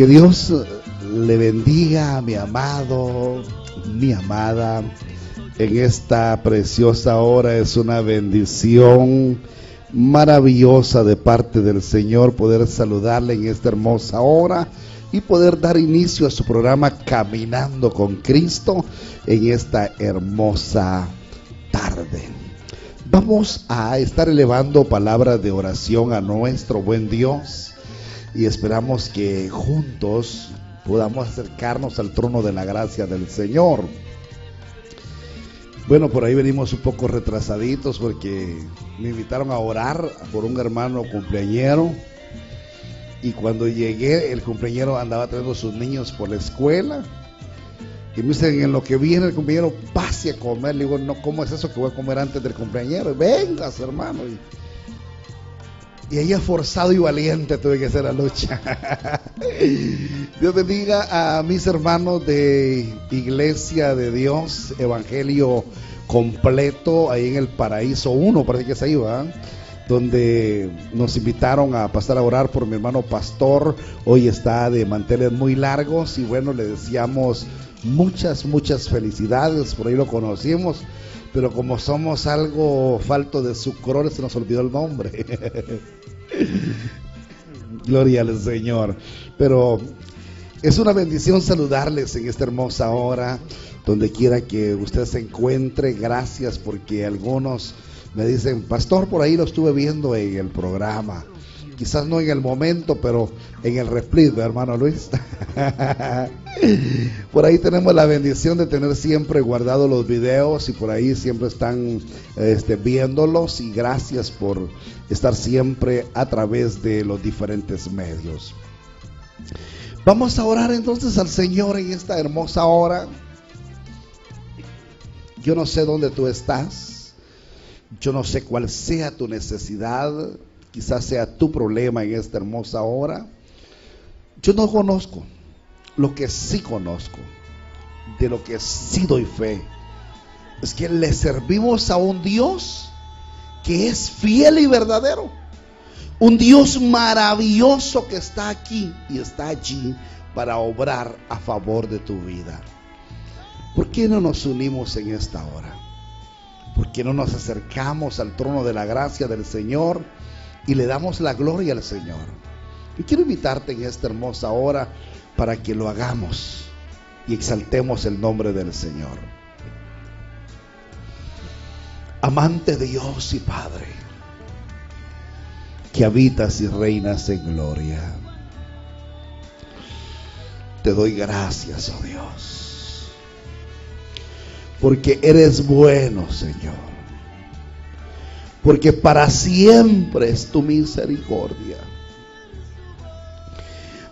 Que Dios le bendiga a mi amado, mi amada, en esta preciosa hora. Es una bendición maravillosa de parte del Señor poder saludarle en esta hermosa hora y poder dar inicio a su programa Caminando con Cristo en esta hermosa tarde. Vamos a estar elevando palabras de oración a nuestro buen Dios y esperamos que juntos podamos acercarnos al trono de la gracia del Señor. Bueno, por ahí venimos un poco retrasaditos porque me invitaron a orar por un hermano cumpleañero y cuando llegué el cumpleañero andaba trayendo sus niños por la escuela y me dicen, en lo que viene el compañero, pase a comer. Le digo, no, ¿cómo es eso que voy a comer antes del compañero? Vengas, hermano. Y ella forzado y valiente tuve que hacer la lucha. Dios bendiga a mis hermanos de Iglesia de Dios, Evangelio completo, ahí en el Paraíso 1, parece que es ahí, donde nos invitaron a pasar a orar por mi hermano pastor. Hoy está de manteles muy largos y bueno, le decíamos muchas, muchas felicidades, por ahí lo conocimos, pero como somos algo falto de sucrores se nos olvidó el nombre. Gloria al Señor. Pero es una bendición saludarles en esta hermosa hora, donde quiera que usted se encuentre. Gracias porque algunos me dicen, pastor, por ahí lo estuve viendo en el programa. Quizás no en el momento, pero en el replit, hermano Luis. por ahí tenemos la bendición de tener siempre guardado los videos y por ahí siempre están este, viéndolos y gracias por estar siempre a través de los diferentes medios. Vamos a orar entonces al Señor en esta hermosa hora. Yo no sé dónde tú estás. Yo no sé cuál sea tu necesidad. Quizás sea tu problema en esta hermosa hora. Yo no conozco. Lo que sí conozco, de lo que sí doy fe, es que le servimos a un Dios que es fiel y verdadero. Un Dios maravilloso que está aquí y está allí para obrar a favor de tu vida. ¿Por qué no nos unimos en esta hora? ¿Por qué no nos acercamos al trono de la gracia del Señor y le damos la gloria al Señor? Y quiero invitarte en esta hermosa hora para que lo hagamos y exaltemos el nombre del Señor. Amante de Dios y Padre, que habitas y reinas en gloria. Te doy gracias, oh Dios, porque eres bueno, Señor, porque para siempre es tu misericordia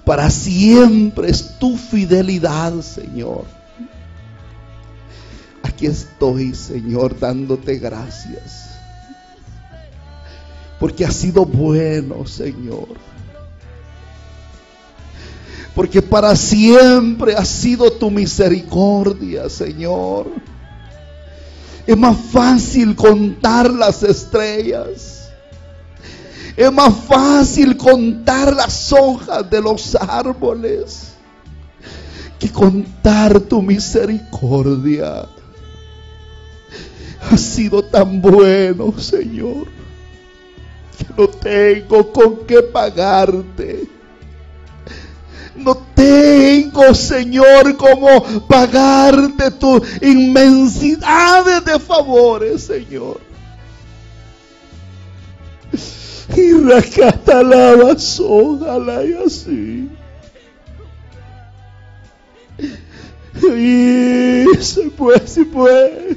para siempre es tu fidelidad, Señor. Aquí estoy, Señor, dándote gracias. Porque has sido bueno, Señor. Porque para siempre ha sido tu misericordia, Señor. Es más fácil contar las estrellas. Es más fácil contar las hojas de los árboles que contar tu misericordia. Has sido tan bueno, Señor, que no tengo con qué pagarte. No tengo, Señor, cómo pagarte tu inmensidad de favores, Señor. Y rescata la ojalá y así. Y se puede, se puede.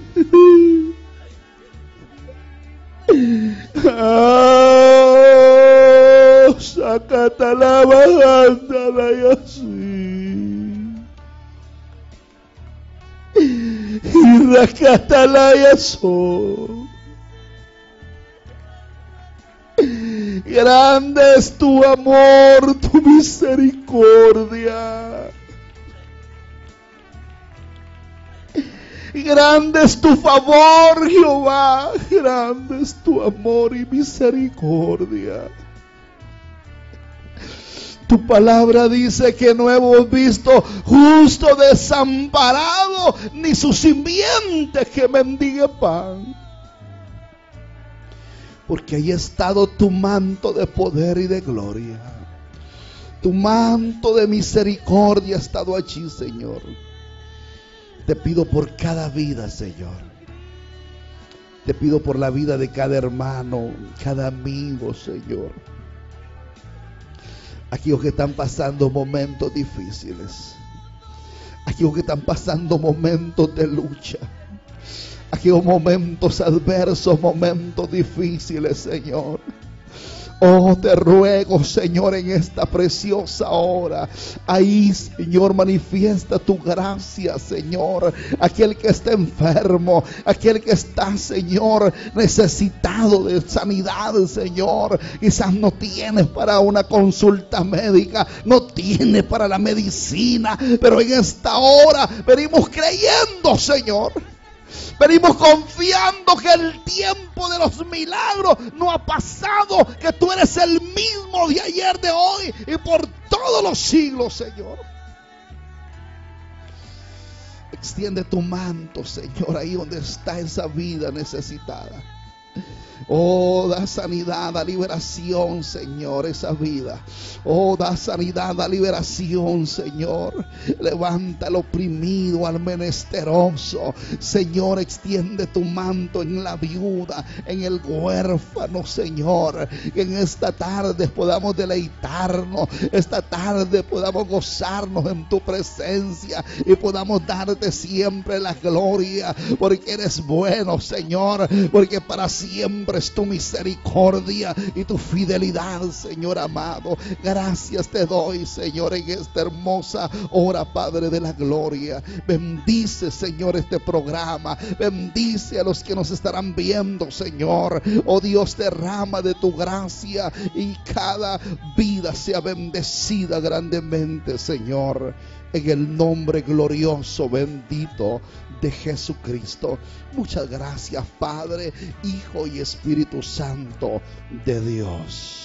La y así. y racatalaya so. Grande es tu amor, tu misericordia. Grande es tu favor, Jehová. Grande es tu amor y misericordia. Tu palabra dice que no hemos visto justo desamparado, ni su simiente que mendigue pan. Porque ahí ha estado tu manto de poder y de gloria. Tu manto de misericordia ha estado allí, Señor. Te pido por cada vida, Señor. Te pido por la vida de cada hermano, cada amigo, Señor. Aquellos que están pasando momentos difíciles. Aquellos que están pasando momentos de lucha. Aquellos momentos adversos, momentos difíciles, Señor. Oh, te ruego, Señor, en esta preciosa hora. Ahí, Señor, manifiesta tu gracia, Señor. Aquel que está enfermo, aquel que está, Señor, necesitado de sanidad, Señor. Quizás no tiene para una consulta médica, no tiene para la medicina, pero en esta hora venimos creyendo, Señor Venimos confiando que el tiempo de los milagros no ha pasado, que tú eres el mismo de ayer, de hoy y por todos los siglos, Señor. Extiende tu manto, Señor, ahí donde está esa vida necesitada. Oh, da sanidad, da liberación, Señor, esa vida. Oh, da sanidad, da liberación, Señor. Levanta al oprimido, al menesteroso. Señor, extiende tu manto en la viuda, en el huérfano, Señor. Que en esta tarde podamos deleitarnos. Esta tarde podamos gozarnos en tu presencia y podamos darte siempre la gloria. Porque eres bueno, Señor. Porque para siempre es tu misericordia y tu fidelidad, Señor amado. Gracias te doy, Señor, en esta hermosa hora, Padre de la gloria. Bendice, Señor, este programa. Bendice a los que nos estarán viendo, Señor. Oh Dios, derrama de tu gracia y cada vida sea bendecida grandemente, Señor en el nombre glorioso, bendito de Jesucristo. Muchas gracias, Padre, Hijo y Espíritu Santo de Dios.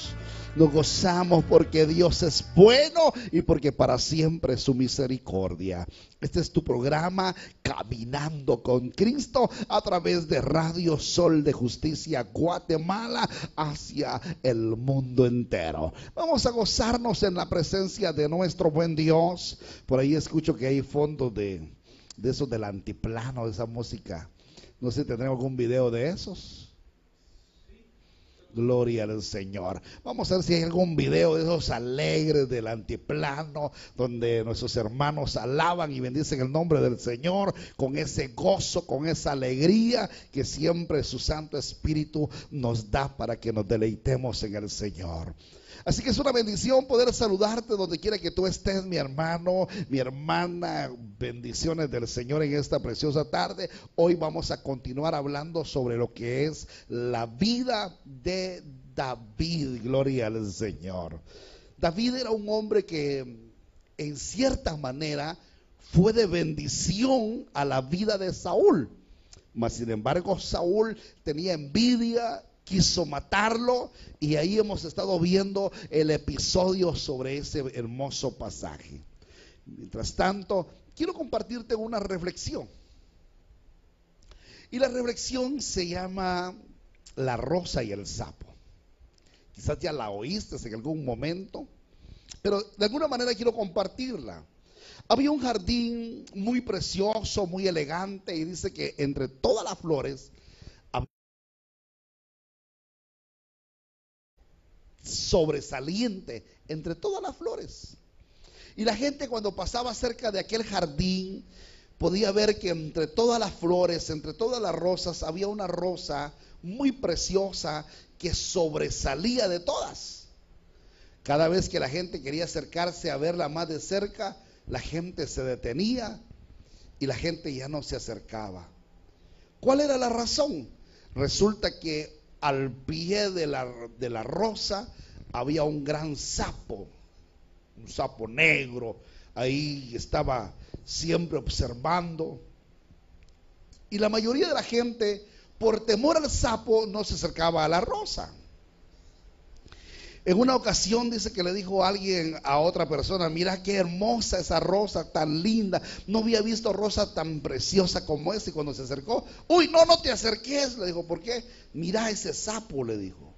Nos gozamos porque Dios es bueno y porque para siempre es su misericordia. Este es tu programa Caminando con Cristo a través de Radio Sol de Justicia Guatemala hacia el mundo entero. Vamos a gozarnos en la presencia de nuestro buen Dios. Por ahí escucho que hay fondos de, de esos del antiplano, de esa música. No sé, ¿tendremos algún video de esos? Gloria al Señor. Vamos a ver si hay algún video de esos alegres del antiplano, donde nuestros hermanos alaban y bendicen el nombre del Señor con ese gozo, con esa alegría que siempre su Santo Espíritu nos da para que nos deleitemos en el Señor. Así que es una bendición poder saludarte donde quiera que tú estés, mi hermano, mi hermana. Bendiciones del Señor en esta preciosa tarde. Hoy vamos a continuar hablando sobre lo que es la vida de David. Gloria al Señor. David era un hombre que en cierta manera fue de bendición a la vida de Saúl. Mas sin embargo, Saúl tenía envidia quiso matarlo y ahí hemos estado viendo el episodio sobre ese hermoso pasaje. Mientras tanto, quiero compartirte una reflexión. Y la reflexión se llama La rosa y el sapo. Quizás ya la oíste en algún momento, pero de alguna manera quiero compartirla. Había un jardín muy precioso, muy elegante, y dice que entre todas las flores sobresaliente entre todas las flores. Y la gente cuando pasaba cerca de aquel jardín podía ver que entre todas las flores, entre todas las rosas, había una rosa muy preciosa que sobresalía de todas. Cada vez que la gente quería acercarse a verla más de cerca, la gente se detenía y la gente ya no se acercaba. ¿Cuál era la razón? Resulta que al pie de la, de la rosa había un gran sapo, un sapo negro, ahí estaba siempre observando. Y la mayoría de la gente, por temor al sapo, no se acercaba a la rosa. En una ocasión dice que le dijo alguien a otra persona, mira qué hermosa esa rosa, tan linda. No había visto rosa tan preciosa como esa. Y cuando se acercó, uy, no, no te acerques. Le dijo, ¿por qué? Mira ese sapo, le dijo.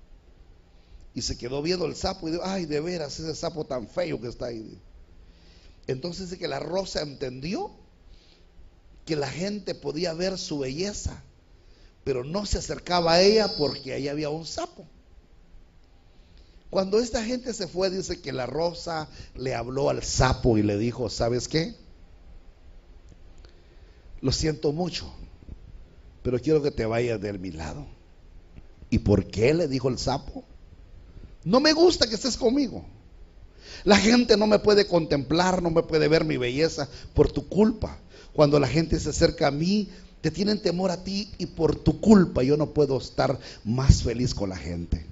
Y se quedó viendo el sapo y dijo, ay, de veras, ese sapo tan feo que está ahí. Entonces dice que la rosa entendió que la gente podía ver su belleza, pero no se acercaba a ella porque ahí había un sapo. Cuando esta gente se fue, dice que la rosa le habló al sapo y le dijo, ¿sabes qué? Lo siento mucho, pero quiero que te vayas de mi lado. ¿Y por qué? le dijo el sapo. No me gusta que estés conmigo. La gente no me puede contemplar, no me puede ver mi belleza por tu culpa. Cuando la gente se acerca a mí, te tienen temor a ti y por tu culpa yo no puedo estar más feliz con la gente.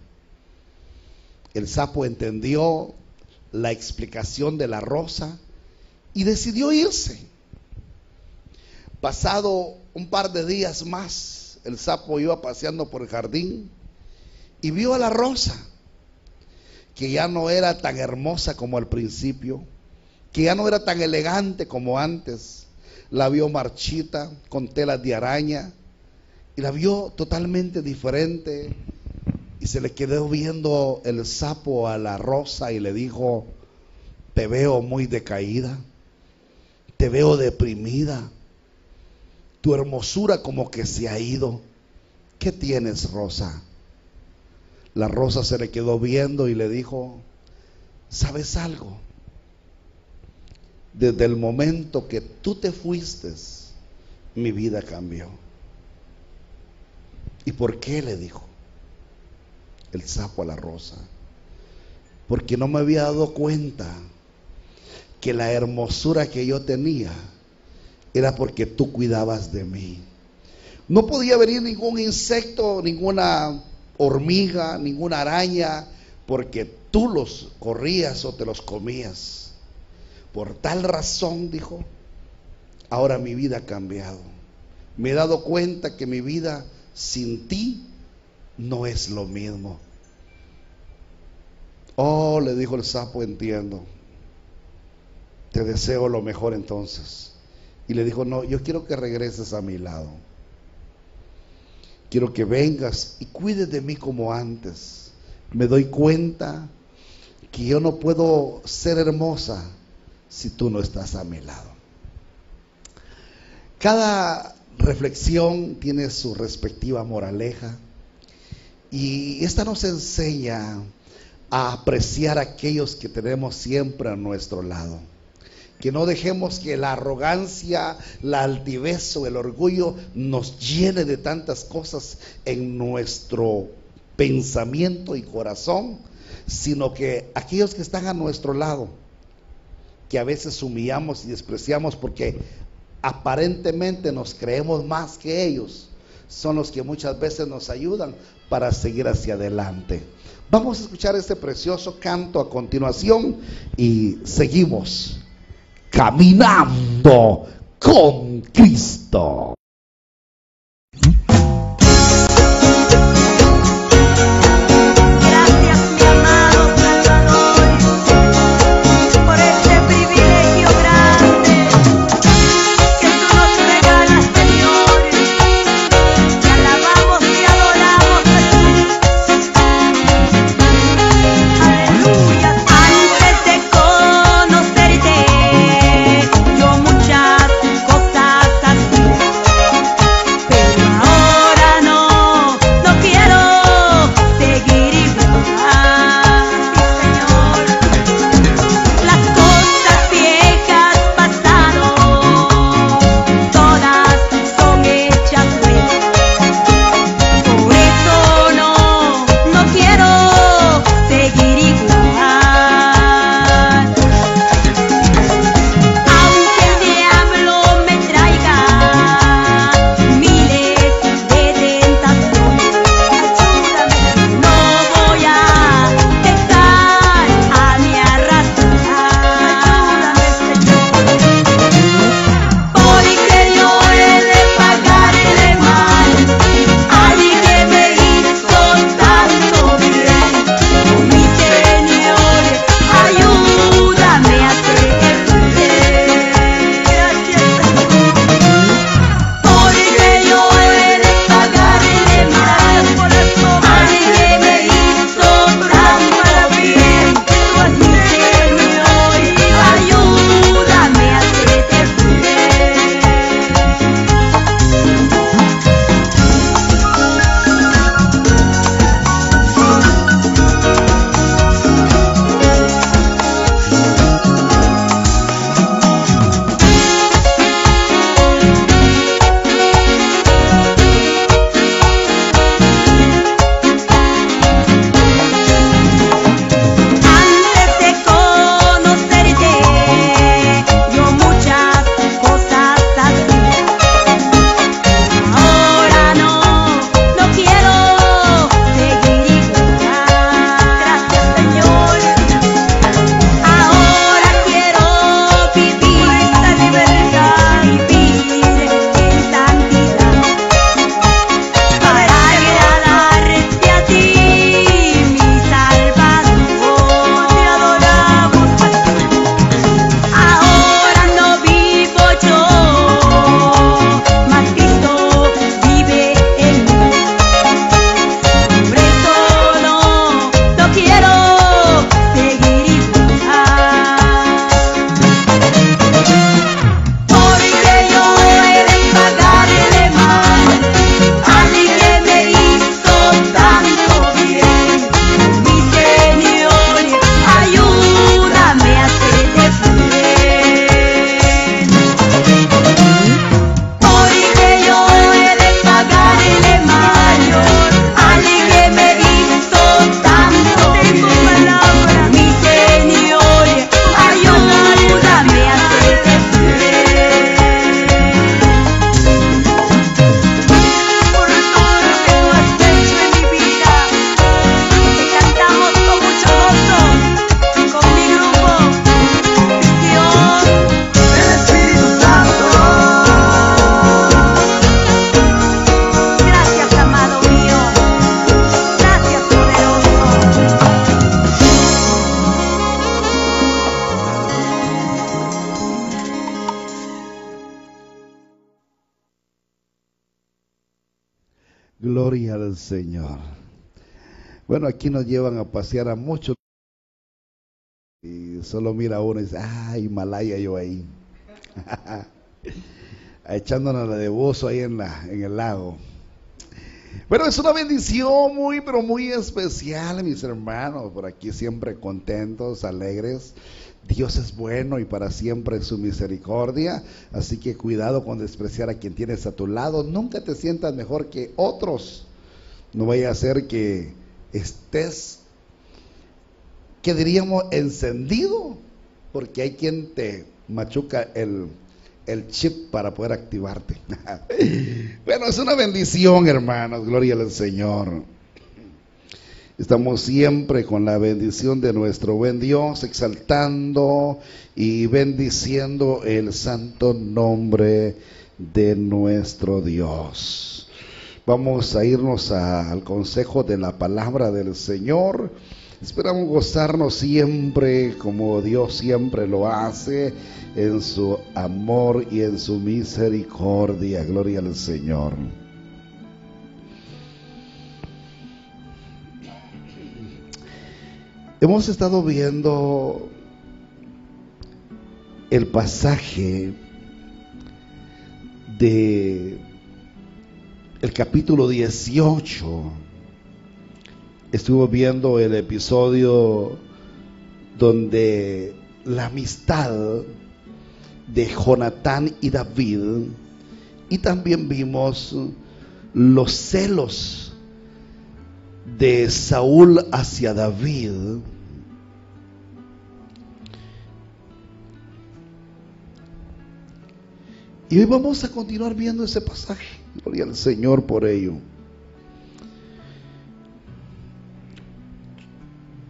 El sapo entendió la explicación de la rosa y decidió irse. Pasado un par de días más, el sapo iba paseando por el jardín y vio a la rosa, que ya no era tan hermosa como al principio, que ya no era tan elegante como antes. La vio marchita, con telas de araña, y la vio totalmente diferente, y se le quedó viendo el sapo a la rosa y le dijo, te veo muy decaída, te veo deprimida, tu hermosura como que se ha ido. ¿Qué tienes, Rosa? La rosa se le quedó viendo y le dijo, ¿sabes algo? Desde el momento que tú te fuiste, mi vida cambió. ¿Y por qué? le dijo el sapo a la rosa, porque no me había dado cuenta que la hermosura que yo tenía era porque tú cuidabas de mí. No podía venir ningún insecto, ninguna hormiga, ninguna araña, porque tú los corrías o te los comías. Por tal razón, dijo, ahora mi vida ha cambiado. Me he dado cuenta que mi vida sin ti no es lo mismo. Oh, le dijo el sapo, entiendo. Te deseo lo mejor entonces. Y le dijo, no, yo quiero que regreses a mi lado. Quiero que vengas y cuides de mí como antes. Me doy cuenta que yo no puedo ser hermosa si tú no estás a mi lado. Cada reflexión tiene su respectiva moraleja y esta nos enseña a apreciar a aquellos que tenemos siempre a nuestro lado. Que no dejemos que la arrogancia, la altivez o el orgullo nos llene de tantas cosas en nuestro pensamiento y corazón, sino que aquellos que están a nuestro lado, que a veces humillamos y despreciamos porque aparentemente nos creemos más que ellos, son los que muchas veces nos ayudan para seguir hacia adelante. Vamos a escuchar este precioso canto a continuación y seguimos caminando con Cristo. Aquí nos llevan a pasear a muchos. Y solo mira uno y dice, ah, Himalaya yo ahí. Echándonos la de bozo ahí en, la, en el lago. Bueno, es una bendición muy, pero muy especial, mis hermanos. Por aquí siempre contentos, alegres. Dios es bueno y para siempre su misericordia. Así que cuidado con despreciar a quien tienes a tu lado. Nunca te sientas mejor que otros. No vaya a ser que estés, que diríamos, encendido. Porque hay quien te machuca el, el chip para poder activarte. bueno, es una bendición, hermanos. Gloria al Señor. Estamos siempre con la bendición de nuestro buen Dios, exaltando y bendiciendo el santo nombre de nuestro Dios. Vamos a irnos al consejo de la palabra del Señor. Esperamos gozarnos siempre como Dios siempre lo hace en su amor y en su misericordia. Gloria al Señor. Hemos estado viendo el pasaje de el capítulo 18. Estuvo viendo el episodio donde la amistad de Jonatán y David y también vimos los celos de Saúl hacia David, y hoy vamos a continuar viendo ese pasaje. Gloria al Señor por ello.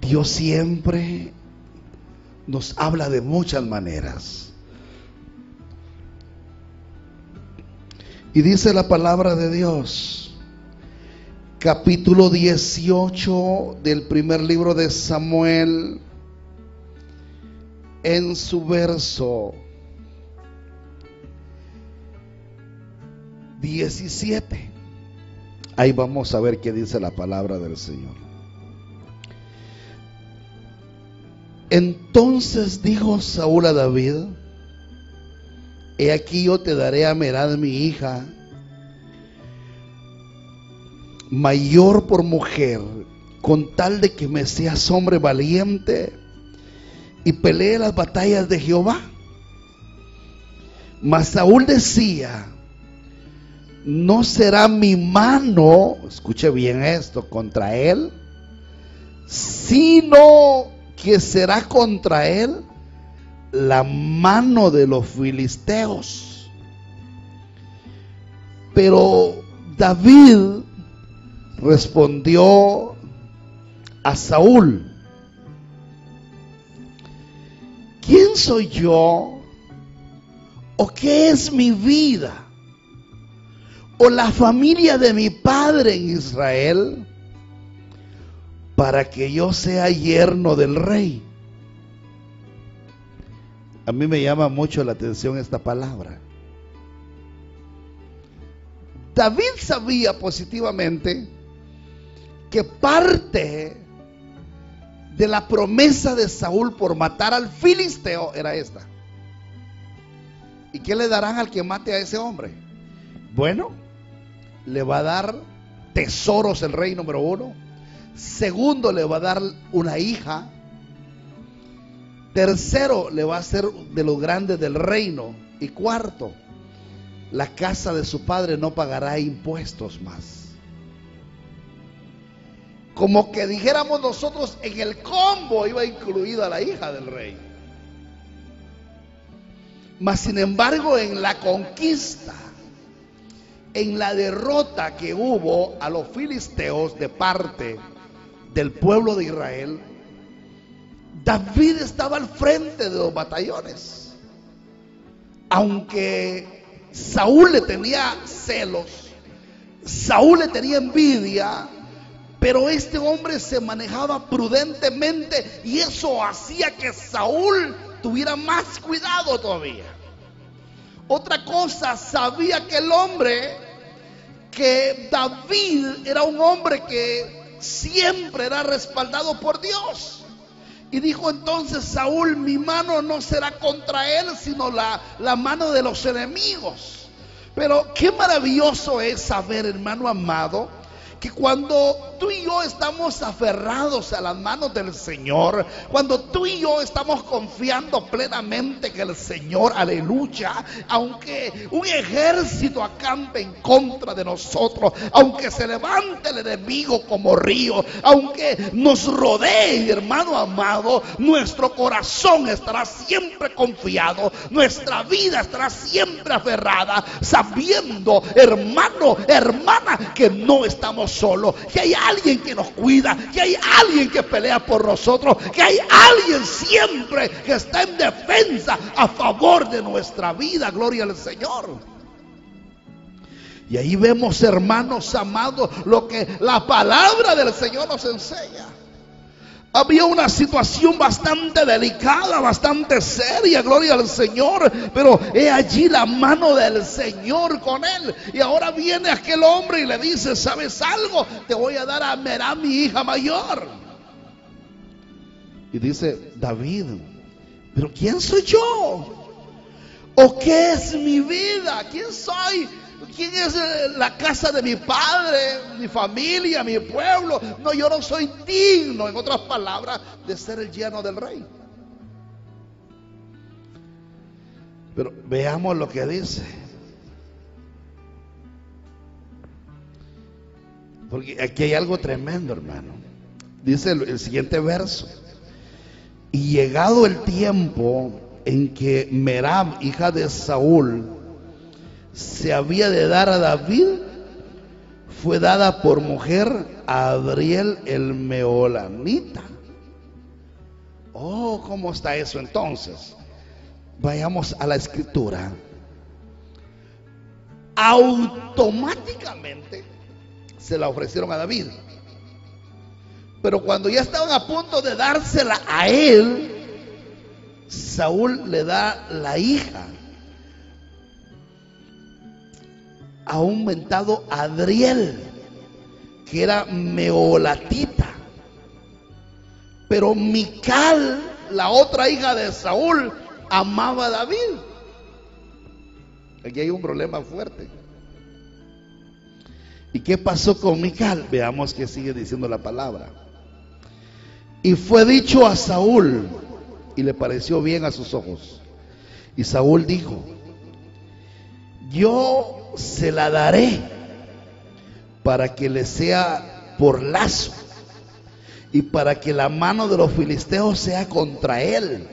Dios siempre nos habla de muchas maneras. Y dice la palabra de Dios capítulo 18 del primer libro de Samuel, en su verso 17. Ahí vamos a ver qué dice la palabra del Señor. Entonces dijo Saúl a David, he aquí yo te daré a Merad mi hija mayor por mujer, con tal de que me seas hombre valiente y pelee las batallas de Jehová. Mas Saúl decía, no será mi mano, escuche bien esto, contra él, sino que será contra él la mano de los filisteos. Pero David respondió a Saúl, ¿quién soy yo? ¿O qué es mi vida? ¿O la familia de mi padre en Israel? Para que yo sea yerno del rey. A mí me llama mucho la atención esta palabra. David sabía positivamente que parte de la promesa de Saúl por matar al filisteo era esta. ¿Y qué le darán al que mate a ese hombre? Bueno, le va a dar tesoros el rey número uno. Segundo, le va a dar una hija. Tercero, le va a hacer de los grandes del reino. Y cuarto, la casa de su padre no pagará impuestos más como que dijéramos nosotros, en el combo iba incluida la hija del rey. Mas sin embargo, en la conquista, en la derrota que hubo a los filisteos de parte del pueblo de Israel, David estaba al frente de los batallones. Aunque Saúl le tenía celos, Saúl le tenía envidia, pero este hombre se manejaba prudentemente y eso hacía que Saúl tuviera más cuidado todavía. Otra cosa, sabía que el hombre que David era un hombre que siempre era respaldado por Dios. Y dijo entonces Saúl, mi mano no será contra él, sino la, la mano de los enemigos. Pero qué maravilloso es saber, hermano amado, que cuando tú y yo estamos aferrados a las manos del Señor, cuando tú y yo estamos confiando plenamente que el Señor, aleluya, aunque un ejército acampe en contra de nosotros, aunque se levante el enemigo como río, aunque nos rodee, hermano amado, nuestro corazón estará siempre confiado, nuestra vida estará siempre aferrada, sabiendo, hermano, hermana, que no estamos solo, que hay alguien que nos cuida, que hay alguien que pelea por nosotros, que hay alguien siempre que está en defensa a favor de nuestra vida. Gloria al Señor. Y ahí vemos, hermanos amados, lo que la palabra del Señor nos enseña había una situación bastante delicada, bastante seria, gloria al Señor, pero he allí la mano del Señor con él. Y ahora viene aquel hombre y le dice, ¿sabes algo? Te voy a dar a Merá, mi hija mayor. Y dice, David, pero ¿quién soy yo? ¿O qué es mi vida? ¿Quién soy? ¿Quién es la casa de mi padre, mi familia, mi pueblo? No, yo no soy digno, en otras palabras, de ser el lleno del rey. Pero veamos lo que dice. Porque aquí hay algo tremendo, hermano. Dice el, el siguiente verso. Y llegado el tiempo en que Merab, hija de Saúl, se había de dar a David fue dada por mujer a Adriel el Meolamita. Oh, ¿cómo está eso entonces? Vayamos a la escritura. Automáticamente se la ofrecieron a David. Pero cuando ya estaban a punto de dársela a él, Saúl le da la hija a un mentado Adriel, que era meolatita. Pero Mical, la otra hija de Saúl, amaba a David. Aquí hay un problema fuerte. ¿Y qué pasó con Mical? Veamos que sigue diciendo la palabra. Y fue dicho a Saúl, y le pareció bien a sus ojos. Y Saúl dijo, yo se la daré para que le sea por lazo y para que la mano de los filisteos sea contra él.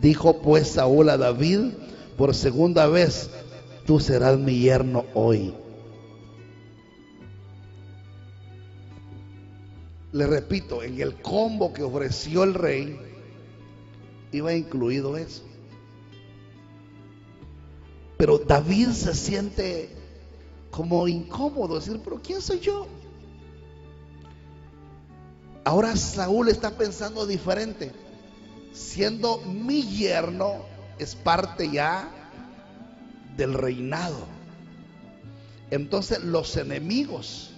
Dijo pues Saúl a David por segunda vez, tú serás mi yerno hoy. Le repito, en el combo que ofreció el rey iba incluido eso. Pero David se siente como incómodo, decir, pero ¿quién soy yo? Ahora Saúl está pensando diferente. Siendo mi yerno, es parte ya del reinado. Entonces los enemigos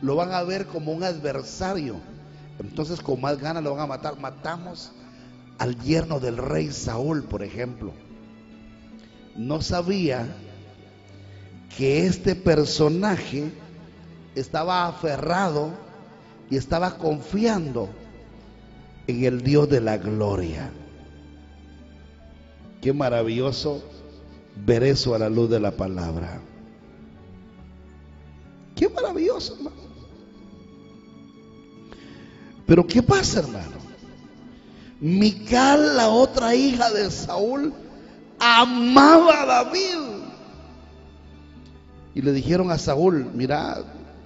lo van a ver como un adversario. Entonces con más ganas lo van a matar. Matamos al yerno del rey Saúl, por ejemplo no sabía que este personaje estaba aferrado y estaba confiando en el Dios de la gloria. Qué maravilloso ver eso a la luz de la palabra. Qué maravilloso, hermano. Pero ¿qué pasa, hermano? Mical, la otra hija de Saúl, amaba a David. Y le dijeron a Saúl, mira,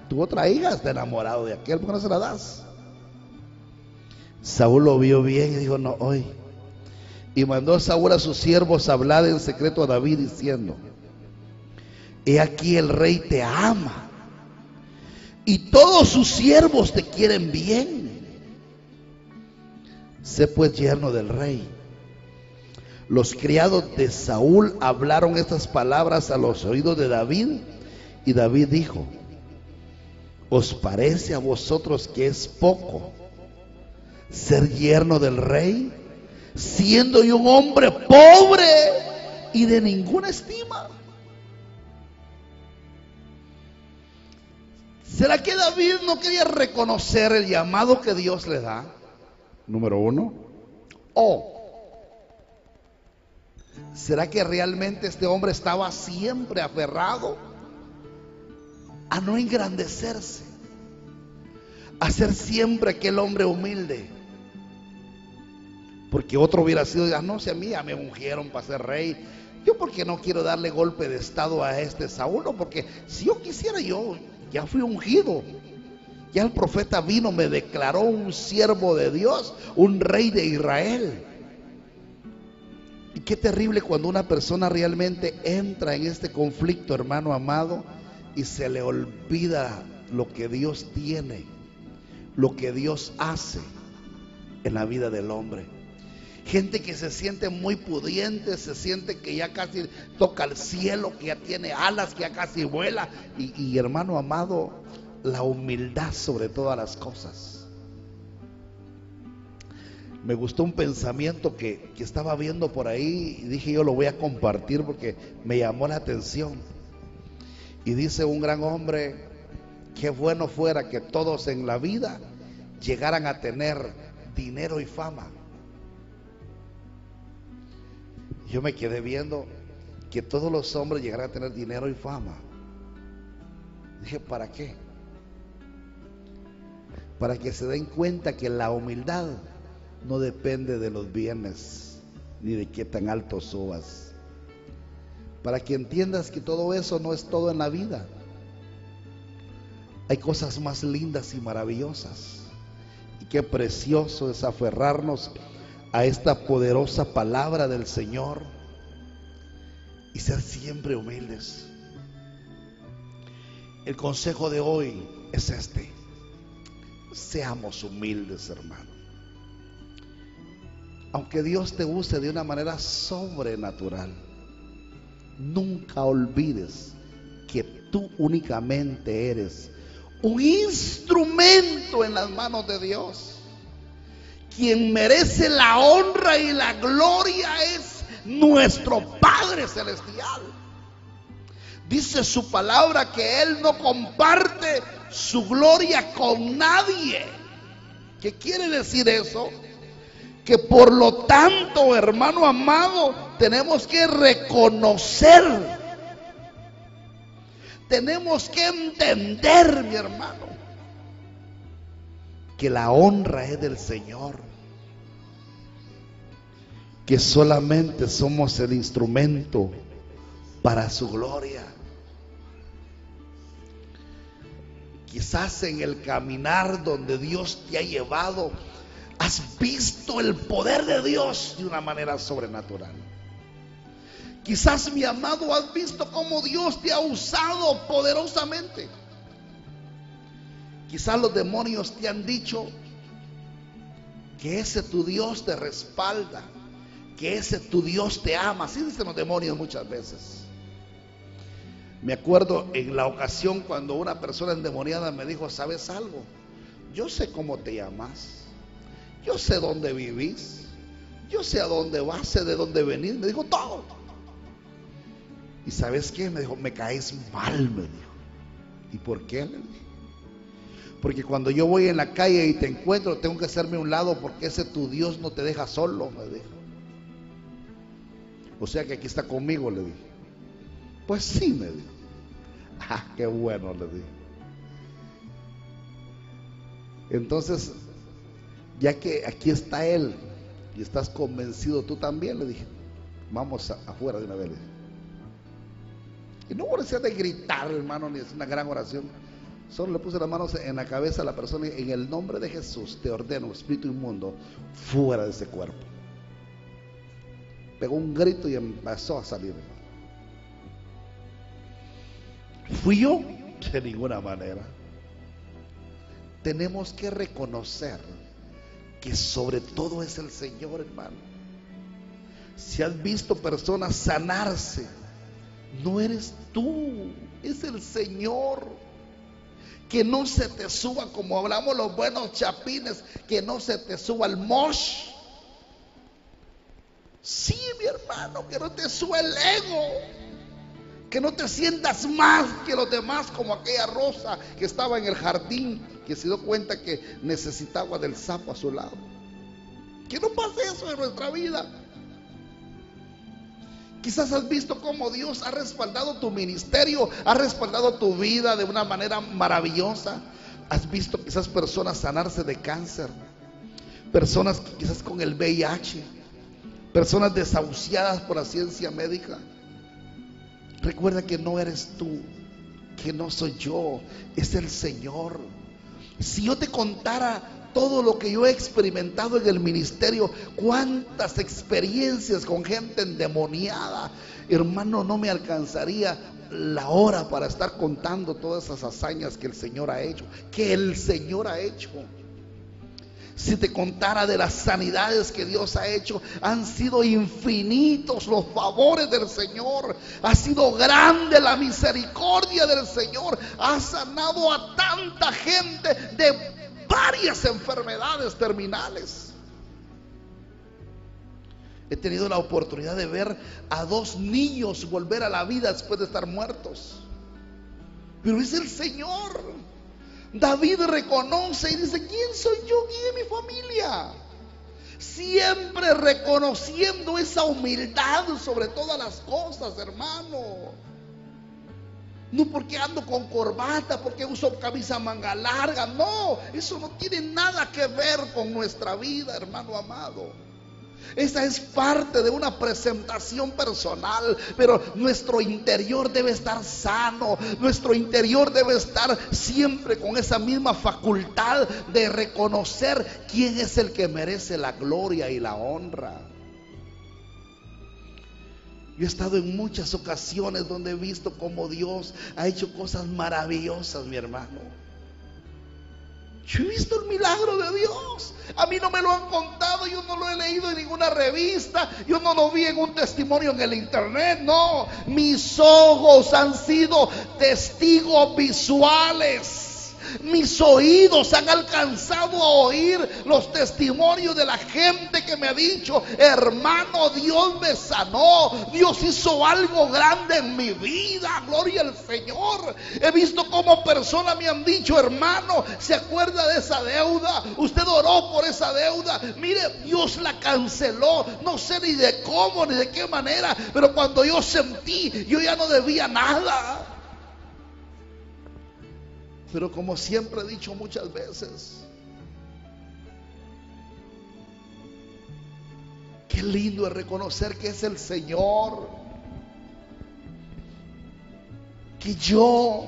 tu otra hija está enamorado de aquel, ¿por qué no se la das? Saúl lo vio bien y dijo, no, hoy. Y mandó Saúl a sus siervos a hablar en secreto a David diciendo, he aquí el rey te ama y todos sus siervos te quieren bien. Sé pues yerno del rey los criados de Saúl hablaron estas palabras a los oídos de David Y David dijo, ¿os parece a vosotros que es poco ser yerno del rey, siendo yo un hombre pobre y de ninguna estima? ¿Será que David no quería reconocer el llamado que Dios le da? Número uno. O ¿será que realmente este hombre estaba siempre aferrado a no engrandecerse? A ser siempre aquel hombre humilde. Porque otro hubiera sido, ah, no sé, a mí ya me ungieron para ser rey. Yo porque no quiero darle golpe de estado a este Saúl, porque si yo quisiera yo, ya fui ungido. Ya el profeta vino, me declaró un siervo de Dios, un rey de Israel. Y qué terrible cuando una persona realmente entra en este conflicto, hermano amado, y se le olvida lo que Dios tiene, lo que Dios hace en la vida del hombre. Gente que se siente muy pudiente, se siente que ya casi toca el cielo, que ya tiene alas, que ya casi vuela. Y, hermano amado, la humildad sobre todas las cosas. Me gustó un pensamiento que, que estaba viendo por ahí y dije yo lo voy a compartir porque me llamó la atención. Y dice un gran hombre, qué bueno fuera que todos en la vida llegaran a tener dinero y fama yo me quedé viendo que todos los hombres llegaran a tener dinero y fama. Dije, ¿para qué? Para que se den cuenta que la humildad no depende de los bienes ni de qué tan alto subas. Para que entiendas que todo eso no es todo en la vida. Hay cosas más lindas y maravillosas. Y qué precioso es aferrarnos a esta poderosa palabra del Señor y ser siempre humildes. El consejo de hoy es este. Seamos humildes, hermano. Aunque Dios te use de una manera sobrenatural, nunca olvides que tú únicamente eres un instrumento en las manos de Dios quien merece la honra y la gloria es nuestro Padre Celestial. Dice su palabra que Él no comparte su gloria con nadie. ¿Qué quiere decir eso? Que por lo tanto, hermano amado, tenemos que reconocer, tenemos que entender, mi hermano, que la honra es del Señor, que solamente somos el instrumento para su gloria. Quizás en el caminar donde Dios te ha llevado, has visto el poder de Dios de una manera sobrenatural. Quizás, mi amado, has visto cómo Dios te ha usado poderosamente. Quizás los demonios te han dicho que ese tu Dios te respalda, que ese tu Dios te ama. Así dicen los demonios muchas veces. Me acuerdo en la ocasión cuando una persona endemoniada me dijo, ¿sabes algo? Yo sé cómo te llamas, yo sé dónde vivís, yo sé a dónde vas, sé de dónde venís. Me dijo todo. ¿Y sabes qué? Me dijo, me caes mal, me dijo. ¿Y por qué? Le dije. Porque cuando yo voy en la calle y te encuentro, tengo que hacerme un lado porque ese tu Dios no te deja solo, me dijo. O sea que aquí está conmigo, le dije. Pues sí, me dijo. Ah, qué bueno, le dije. Entonces, ya que aquí está Él y estás convencido tú también, le dije, vamos afuera de una vez. Y no voy a de gritar, hermano, ni es una gran oración. Solo le puse las manos en la cabeza a la persona y en el nombre de Jesús te ordeno, espíritu inmundo, fuera de ese cuerpo. Pegó un grito y empezó a salir. ¿Fui yo? De ninguna manera. Tenemos que reconocer que sobre todo es el Señor, hermano. Si has visto personas sanarse, no eres tú es el Señor. Que no se te suba, como hablamos los buenos chapines, que no se te suba el mosh. Sí, mi hermano, que no te suba el ego. Que no te sientas más que los demás, como aquella rosa que estaba en el jardín, que se dio cuenta que necesitaba del sapo a su lado. Que no pase eso en nuestra vida. Quizás has visto cómo Dios ha respaldado tu ministerio, ha respaldado tu vida de una manera maravillosa. Has visto quizás personas sanarse de cáncer, personas quizás con el VIH, personas desahuciadas por la ciencia médica. Recuerda que no eres tú, que no soy yo, es el Señor. Si yo te contara todo lo que yo he experimentado en el ministerio, cuántas experiencias con gente endemoniada, hermano, no me alcanzaría la hora para estar contando todas esas hazañas que el Señor ha hecho, que el Señor ha hecho. Si te contara de las sanidades que Dios ha hecho, han sido infinitos los favores del Señor. Ha sido grande la misericordia del Señor. Ha sanado a tanta gente de varias enfermedades terminales. He tenido la oportunidad de ver a dos niños volver a la vida después de estar muertos. Pero es el Señor. David reconoce y dice, ¿quién soy yo? ¿Quién? Siempre reconociendo esa humildad sobre todas las cosas, hermano. No porque ando con corbata, porque uso camisa manga larga. No, eso no tiene nada que ver con nuestra vida, hermano amado. Esa es parte de una presentación personal, pero nuestro interior debe estar sano, nuestro interior debe estar siempre con esa misma facultad de reconocer quién es el que merece la gloria y la honra. Yo he estado en muchas ocasiones donde he visto cómo Dios ha hecho cosas maravillosas, mi hermano. Yo he visto el milagro de Dios. A mí no me lo han contado, yo no lo he leído en ninguna revista, yo no lo vi en un testimonio en el internet, no. Mis ojos han sido testigos visuales. Mis oídos han alcanzado a oír los testimonios de la gente que me ha dicho, hermano, Dios me sanó, Dios hizo algo grande en mi vida, gloria al Señor. He visto como personas me han dicho, hermano, ¿se acuerda de esa deuda? Usted oró por esa deuda. Mire, Dios la canceló, no sé ni de cómo ni de qué manera, pero cuando yo sentí, yo ya no debía nada. Pero como siempre he dicho muchas veces, qué lindo es reconocer que es el Señor. Que yo,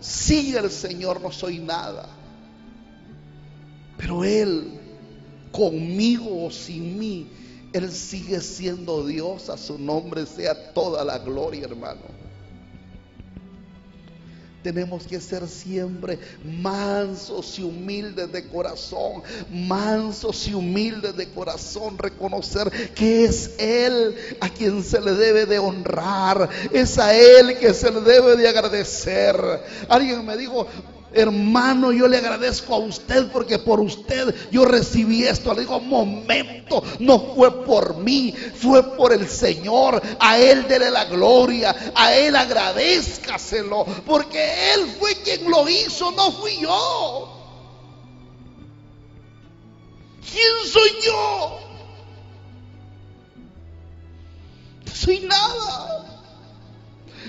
sin el Señor, no soy nada. Pero Él, conmigo o sin mí, Él sigue siendo Dios. A su nombre sea toda la gloria, hermano tenemos que ser siempre mansos y humildes de corazón, mansos y humildes de corazón, reconocer que es Él a quien se le debe de honrar, es a Él que se le debe de agradecer. Alguien me dijo, Hermano, yo le agradezco a usted porque por usted yo recibí esto. Le digo, momento, no fue por mí, fue por el Señor. A Él dele la gloria, a Él agradezcaselo, porque Él fue quien lo hizo, no fui yo. ¿Quién soy yo? Soy nada.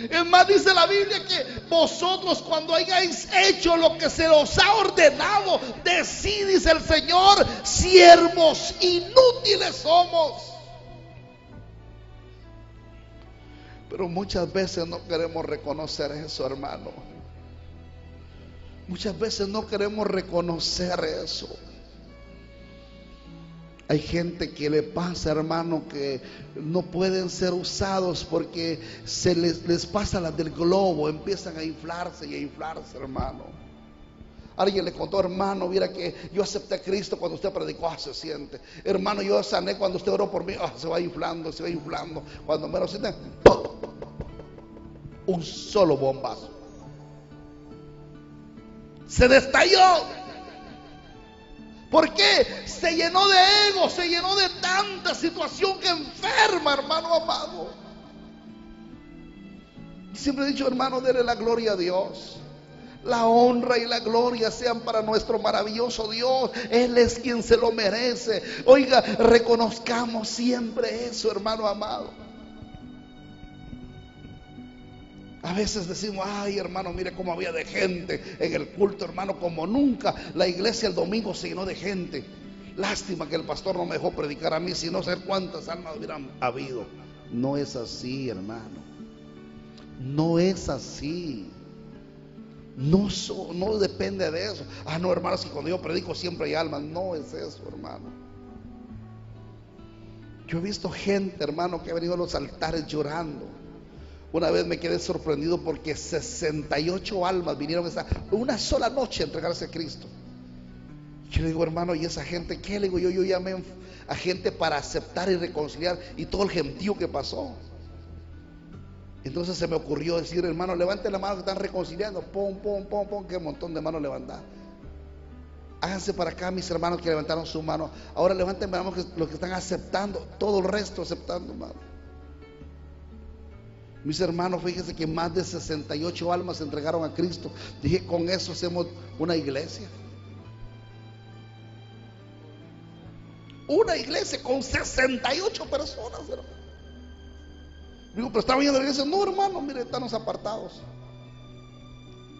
Es más, dice la Biblia que vosotros cuando hayáis hecho lo que se os ha ordenado, decid, dice el Señor, siervos inútiles somos. Pero muchas veces no queremos reconocer eso, hermano. Muchas veces no queremos reconocer eso. Hay gente que le pasa, hermano, que no pueden ser usados porque se les, les pasa las del globo, empiezan a inflarse y a inflarse, hermano. Alguien le contó, hermano, mira que yo acepté a Cristo cuando usted predicó, ah, se siente. Hermano, yo sané cuando usted oró por mí, ah, se va inflando, se va inflando. Cuando me lo sienten, un solo bombazo. Se destalló. ¿Por qué? Se llenó de ego, se llenó de tanta situación que enferma, hermano amado. Siempre he dicho, hermano, déle la gloria a Dios. La honra y la gloria sean para nuestro maravilloso Dios. Él es quien se lo merece. Oiga, reconozcamos siempre eso, hermano amado. A veces decimos, ay hermano, mire cómo había de gente en el culto, hermano, como nunca. La iglesia el domingo se llenó de gente. Lástima que el pastor no me dejó predicar a mí, si no sé cuántas almas hubieran habido. No es así, hermano. No es así. No, no depende de eso. Ah, no, hermano, si cuando yo predico siempre hay almas. No es eso, hermano. Yo he visto gente, hermano, que ha venido a los altares llorando una vez me quedé sorprendido porque 68 almas vinieron esa, una sola noche a entregarse a Cristo. Yo le digo, hermano, ¿y esa gente qué? Le digo, yo, yo llamé a gente para aceptar y reconciliar y todo el gentío que pasó. Entonces se me ocurrió decir, hermano, levanten la mano que están reconciliando. Pum, pum, pum, pum, qué montón de manos levantadas. Háganse para acá, mis hermanos que levantaron su mano. Ahora levanten manos los que están aceptando, todo el resto aceptando, hermano. Mis hermanos, fíjense que más de 68 almas se entregaron a Cristo. Dije, con eso hacemos una iglesia. Una iglesia con 68 personas, hermano. Digo, pero estaba viendo la iglesia. No, hermano, mire, estamos apartados.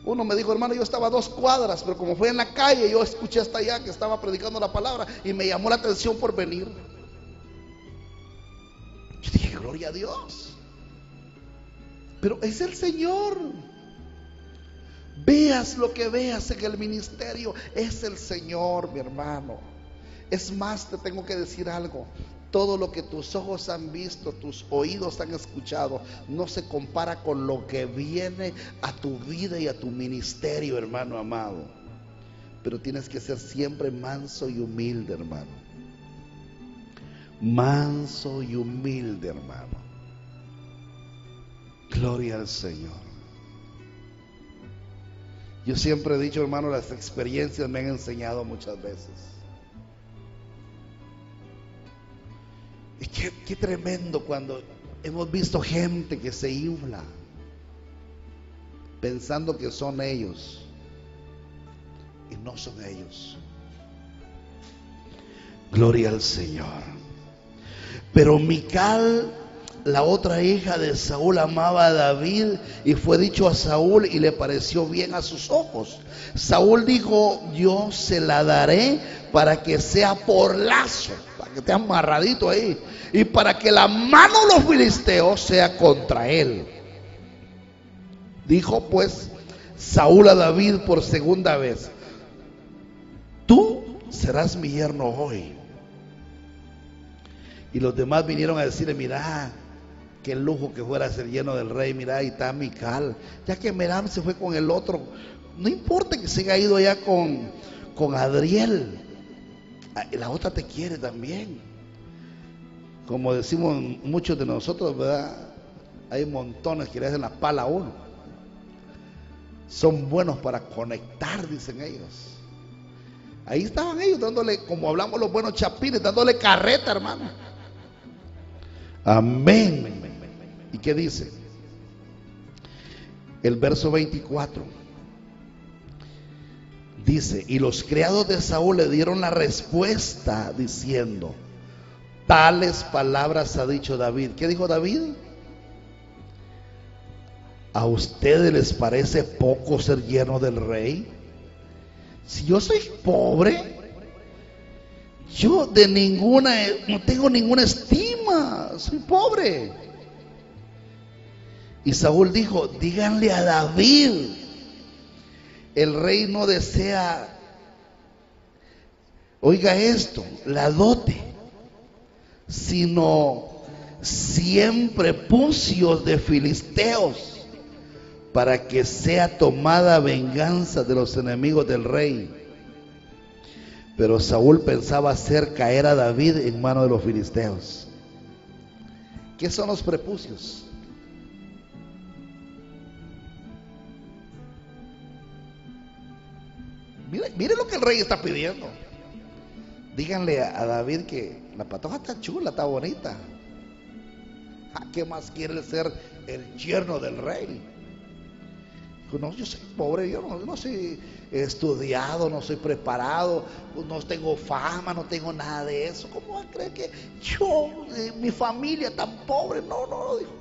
Uno me dijo, hermano, yo estaba a dos cuadras, pero como fue en la calle, yo escuché hasta allá que estaba predicando la palabra y me llamó la atención por venir. Yo dije, gloria a Dios. Pero es el Señor. Veas lo que veas en el ministerio, es el Señor, mi hermano. Es más, te tengo que decir algo. Todo lo que tus ojos han visto, tus oídos han escuchado, no se compara con lo que viene a tu vida y a tu ministerio, hermano amado. Pero tienes que ser siempre manso y humilde, hermano. Manso y humilde, hermano. Gloria al Señor. Yo siempre he dicho, hermano, las experiencias me han enseñado muchas veces. Y qué, tremendo cuando hemos visto gente que se infla pensando que son ellos y no son ellos. Gloria al Señor. Pero Mical la otra hija de Saúl amaba a David y fue dicho a Saúl y le pareció bien a sus ojos. Saúl dijo, yo se la daré para que sea por lazo, para que esté amarradito ahí, y para que la mano de los filisteos sea contra él. Dijo pues Saúl a David por segunda vez, tú serás mi yerno hoy. Y los demás vinieron a decirle, mira, Qué lujo que fuera ser lleno del rey. Mira, ahí está. Ya que Meram se fue con el otro. No importa que se haya ido allá con, con Adriel. Ah, la otra te quiere también. Como decimos muchos de nosotros, ¿verdad? Hay montones que le hacen la pala a uno. Son buenos para conectar, dicen ellos. Ahí estaban ellos dándole, como hablamos los buenos chapines, dándole carreta, hermano. Amén. ¿Y qué dice? El verso 24. Dice, y los criados de Saúl le dieron la respuesta diciendo, tales palabras ha dicho David. ¿Qué dijo David? ¿A ustedes les parece poco ser lleno del rey? Si yo soy pobre, yo de ninguna, no tengo ninguna estima, soy pobre. Y Saúl dijo, díganle a David, el rey no desea, oiga esto, la dote, sino siempre pucios de filisteos para que sea tomada venganza de los enemigos del rey. Pero Saúl pensaba hacer caer a David en mano de los filisteos. ¿Qué son los prepucios? Mire, mire lo que el rey está pidiendo. Díganle a, David que la patoja está chula, está bonita. ¿A qué más quiere ser el yerno del rey? No, yo soy pobre, yo no, soy estudiado, no soy preparado, no tengo fama, no tengo nada de eso. ¿Cómo va a creer que yo, eh, mi familia tan pobre? No, no, dijo.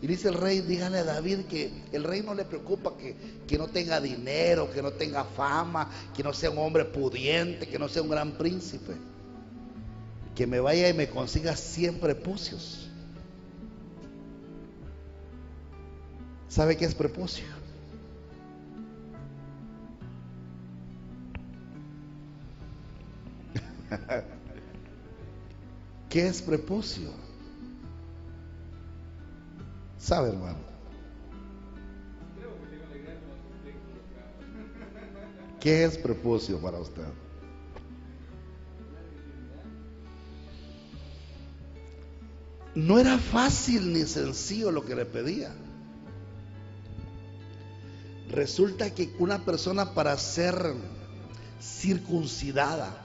Y dice el rey, díganle a David que el rey no le preocupa que, que no tenga dinero, que no tenga fama, que no sea un hombre pudiente, que no sea un gran príncipe. Que me vaya y me consiga 100 prepucios. ¿Sabe qué es prepucio? ¿Qué es prepucio? ¿Sabe, hermano? ¿Qué es prepucio para usted? No era fácil ni sencillo lo que le pedía. Resulta que una persona para ser circuncidada,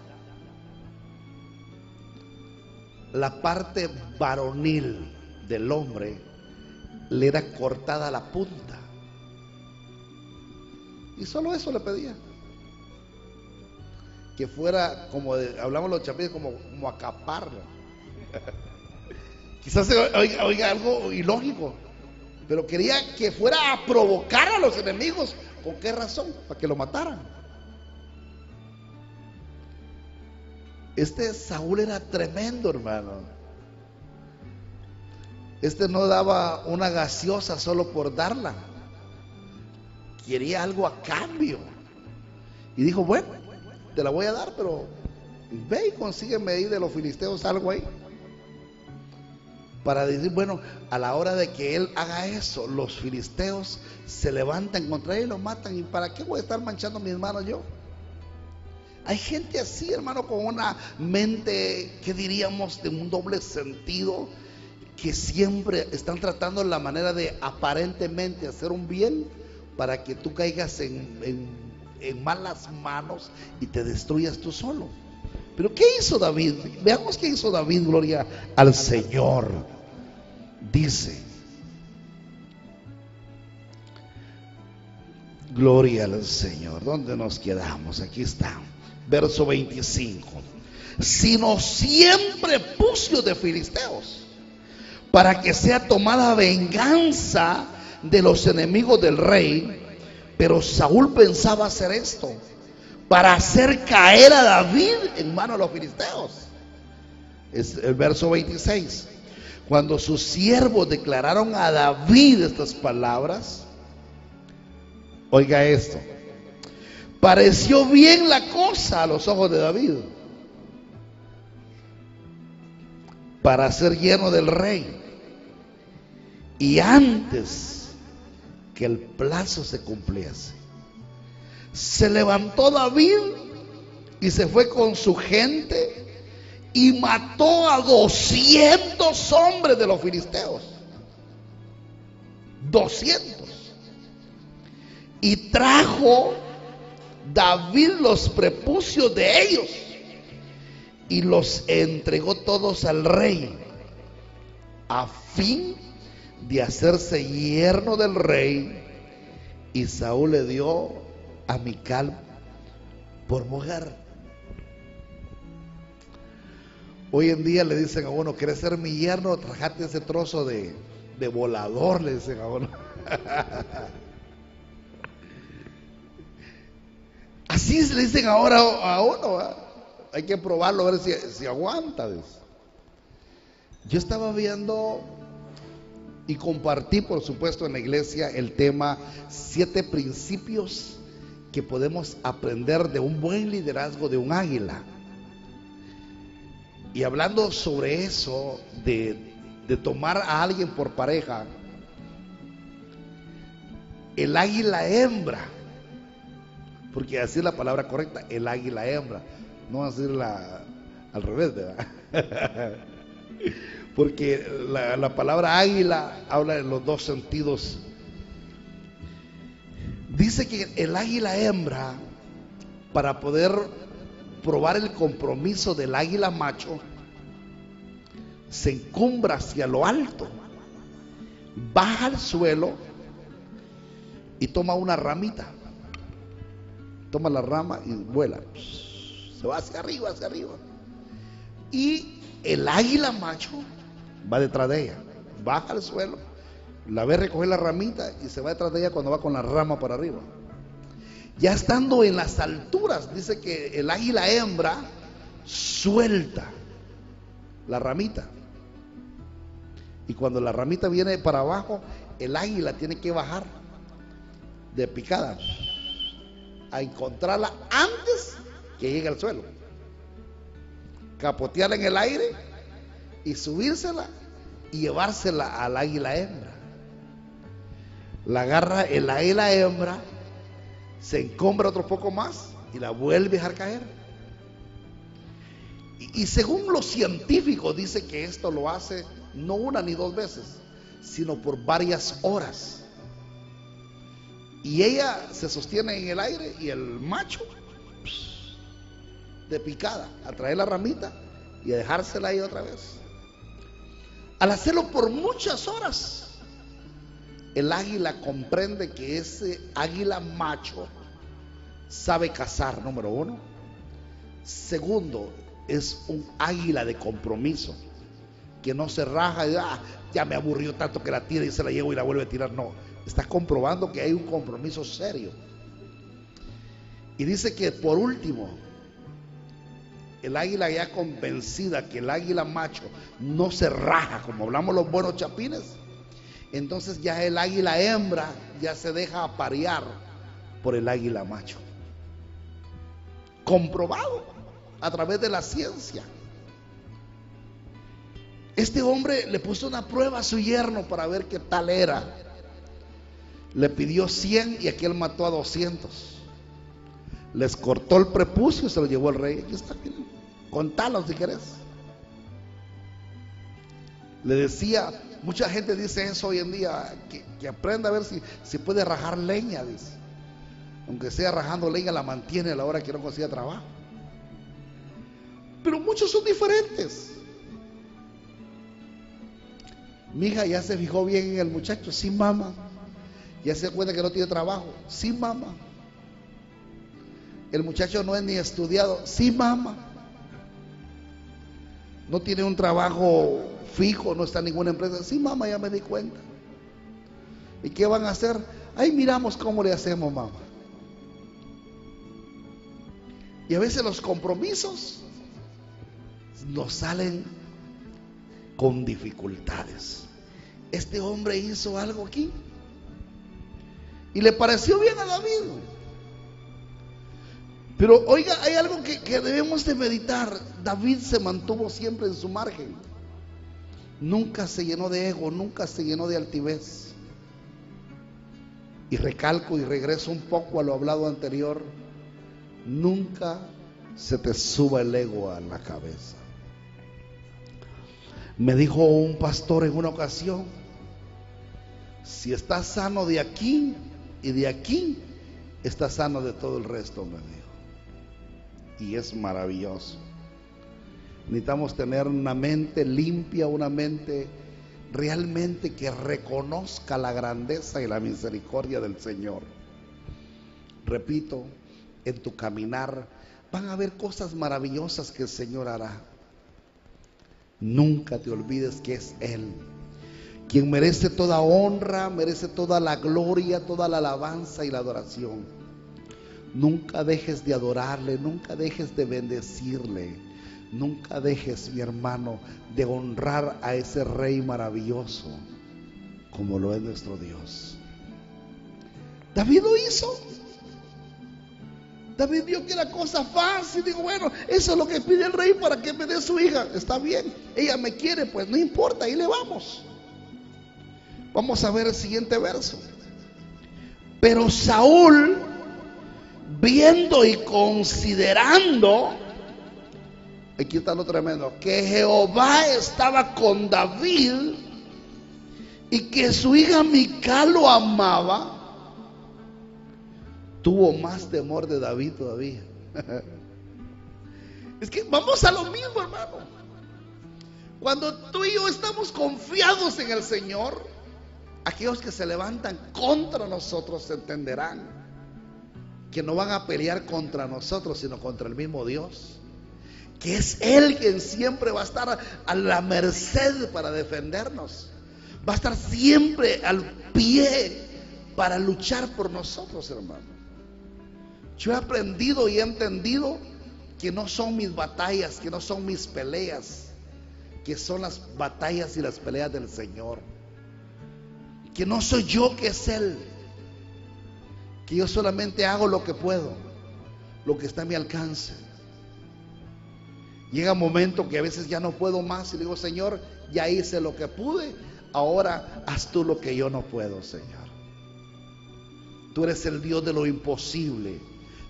la parte varonil del hombre le era cortada la punta. Y solo eso le pedía. Que fuera, como de- hablamos los chapillos, como, como acaparlo. Quizás se oiga, oiga algo ilógico, pero quería que fuera a provocar a los enemigos. ¿Con qué razón? Para que lo mataran. Este Saúl era tremendo, hermano. Este no daba una gaseosa solo por darla. Quería algo a cambio. Y dijo, bueno, te la voy a dar, pero ve y consígueme ahí de los filisteos algo ahí. Para decir, bueno, a la hora de que él haga eso, los filisteos se levantan contra él y lo matan. ¿Y para qué voy a estar manchando mis manos yo? Hay gente así, hermano, con una mente, que diríamos, de un doble sentido, que siempre están tratando la manera de aparentemente hacer un bien para que tú caigas en, en- malas manos y te destruyas tú solo. Pero ¿qué hizo David? Veamos qué hizo David, gloria al Señor. Dice, gloria al Señor. ¿Dónde nos quedamos? Aquí está. Verso 25. Sino siempre pucio de filisteos, para que sea tomada venganza de los enemigos del rey. Pero Saúl pensaba hacer esto para hacer caer a David en manos de los filisteos. Es el verso 26. Cuando sus siervos declararon a David estas palabras, oiga esto, pareció bien la cosa a los ojos de David para ser lleno del rey. Y antes que el plazo se cumpliese, se levantó David y se fue con su gente y mató a 200 hombres de los filisteos. 200. Y trajo David los prepucios de ellos y los entregó todos al rey a fin de hacerse yerno del rey y Saúl le dio a Mical por mujer. Hoy en día le dicen a uno, ¿quieres ser mi yerno? Trajate ese trozo de, de volador, le dicen a uno. Así le dicen ahora a uno. ¿verdad? Hay que probarlo, a ver si, si aguanta. Yo estaba viendo y compartí, por supuesto, en la iglesia el tema siete principios que podemos aprender de un buen liderazgo de un águila. Y hablando sobre eso, de, de tomar a alguien por pareja, el águila hembra, porque así es la palabra correcta, el águila hembra, no decirla al revés, ¿verdad? porque la, la palabra águila habla en los dos sentidos. Dice que el águila hembra para poder probar el compromiso del águila macho, se encumbra hacia lo alto, baja al suelo y toma una ramita. Toma la rama y vuela. Se va hacia arriba, hacia arriba. Y el águila macho va detrás de ella. Baja al suelo, la ve recoger la ramita y se va detrás de ella cuando va con la rama para arriba. Ya estando en las alturas, dice que el águila hembra suelta la ramita. Y cuando la ramita viene para abajo, el águila tiene que bajar de picada a encontrarla antes que llegue al suelo. Capotearla en el aire y subírsela y llevársela al águila hembra. La agarra el águila hembra, se encombra otro poco más y la vuelve a dejar caer. Y, y según los científicos dice que esto lo hace no una ni dos veces, sino por varias horas. Y ella se sostiene en el aire y el macho de picada a traer la ramita y a dejársela ahí otra vez. Al hacerlo por muchas horas, el águila comprende que ese águila macho sabe cazar, número uno. Segundo, es un águila de compromiso, que no se raja y ah, ya me aburrió tanto que la tira y se la llevo y la vuelve a tirar. No, está comprobando que hay un compromiso serio. Y dice que por último, el águila ya convencida que el águila macho no se raja, como hablamos los buenos chapines, entonces ya el águila hembra ya se deja aparear por el águila macho. Comprobado a través de la ciencia. Este hombre le puso una prueba a su yerno para ver qué tal era. Le pidió 100 y aquel mató a 200. Les cortó el prepucio y se lo llevó al rey. Aquí está. Contalo si querés. Le decía, mucha gente dice eso hoy en día, que, aprenda a ver si, si puede rajar leña, dice. Aunque sea rajando leña, la mantiene a la hora que no consiga trabajo. Pero muchos son diferentes. Mi hija ya se fijó bien en el muchacho, sí, mamá. Ya se cuenta que no tiene trabajo, sí, mamá. El muchacho no es ni estudiado, sí, mamá. No tiene un trabajo fijo, no está en ninguna empresa, sí, mamá, ya me di cuenta. ¿Y qué van a hacer? Ahí miramos cómo le hacemos, mamá. Y a veces los compromisos nos salen con dificultades. Este hombre hizo algo aquí y le pareció bien a David. Pero oiga, hay algo que, debemos de meditar. David se mantuvo siempre en su margen. Nunca se llenó de ego, nunca se llenó de altivez. Y recalco y regreso un poco a lo hablado anterior. Nunca se te suba el ego a la cabeza. Me dijo un pastor en una ocasión, si estás sano de aquí y de aquí, estás sano de todo el resto, me dijo. Y es maravilloso. Necesitamos tener una mente limpia, una mente realmente que reconozca la grandeza y la misericordia del Señor. Repito, en tu caminar van a haber cosas maravillosas que el Señor hará. Nunca te olvides que es Él. Quien merece toda honra, merece toda la gloria, toda la alabanza y la adoración. Nunca dejes de adorarle, nunca dejes de bendecirle. Nunca dejes, mi hermano, de honrar a ese Rey maravilloso como lo es nuestro Dios. David lo hizo. David vio que era cosa fácil. Digo, bueno, eso es lo que pide el rey para que me dé su hija. Está bien. Ella me quiere, pues no importa, ahí le vamos. Vamos a ver el siguiente verso. Pero Saúl, viendo y considerando, aquí está lo tremendo, que Jehová estaba con David y que su hija Mical lo amaba, tuvo más temor de David todavía. Es que vamos a lo mismo, hermano. Cuando tú y yo estamos confiados en el Señor, aquellos que se levantan contra nosotros entenderán que no van a pelear contra nosotros, sino contra el mismo Dios. Que es Él quien siempre va a estar a la merced para defendernos. Va a estar siempre al pie para luchar por nosotros, hermano. Yo he aprendido y he entendido que no son mis batallas, que no son mis peleas, que son las batallas y las peleas del Señor. Que no soy yo, que es Él. Que yo solamente hago lo que puedo, lo que está a mi alcance. Llega un momento que a veces ya no puedo más y digo, Señor, ya hice lo que pude, ahora haz tú lo que yo no puedo, Señor. Tú eres el Dios de lo imposible.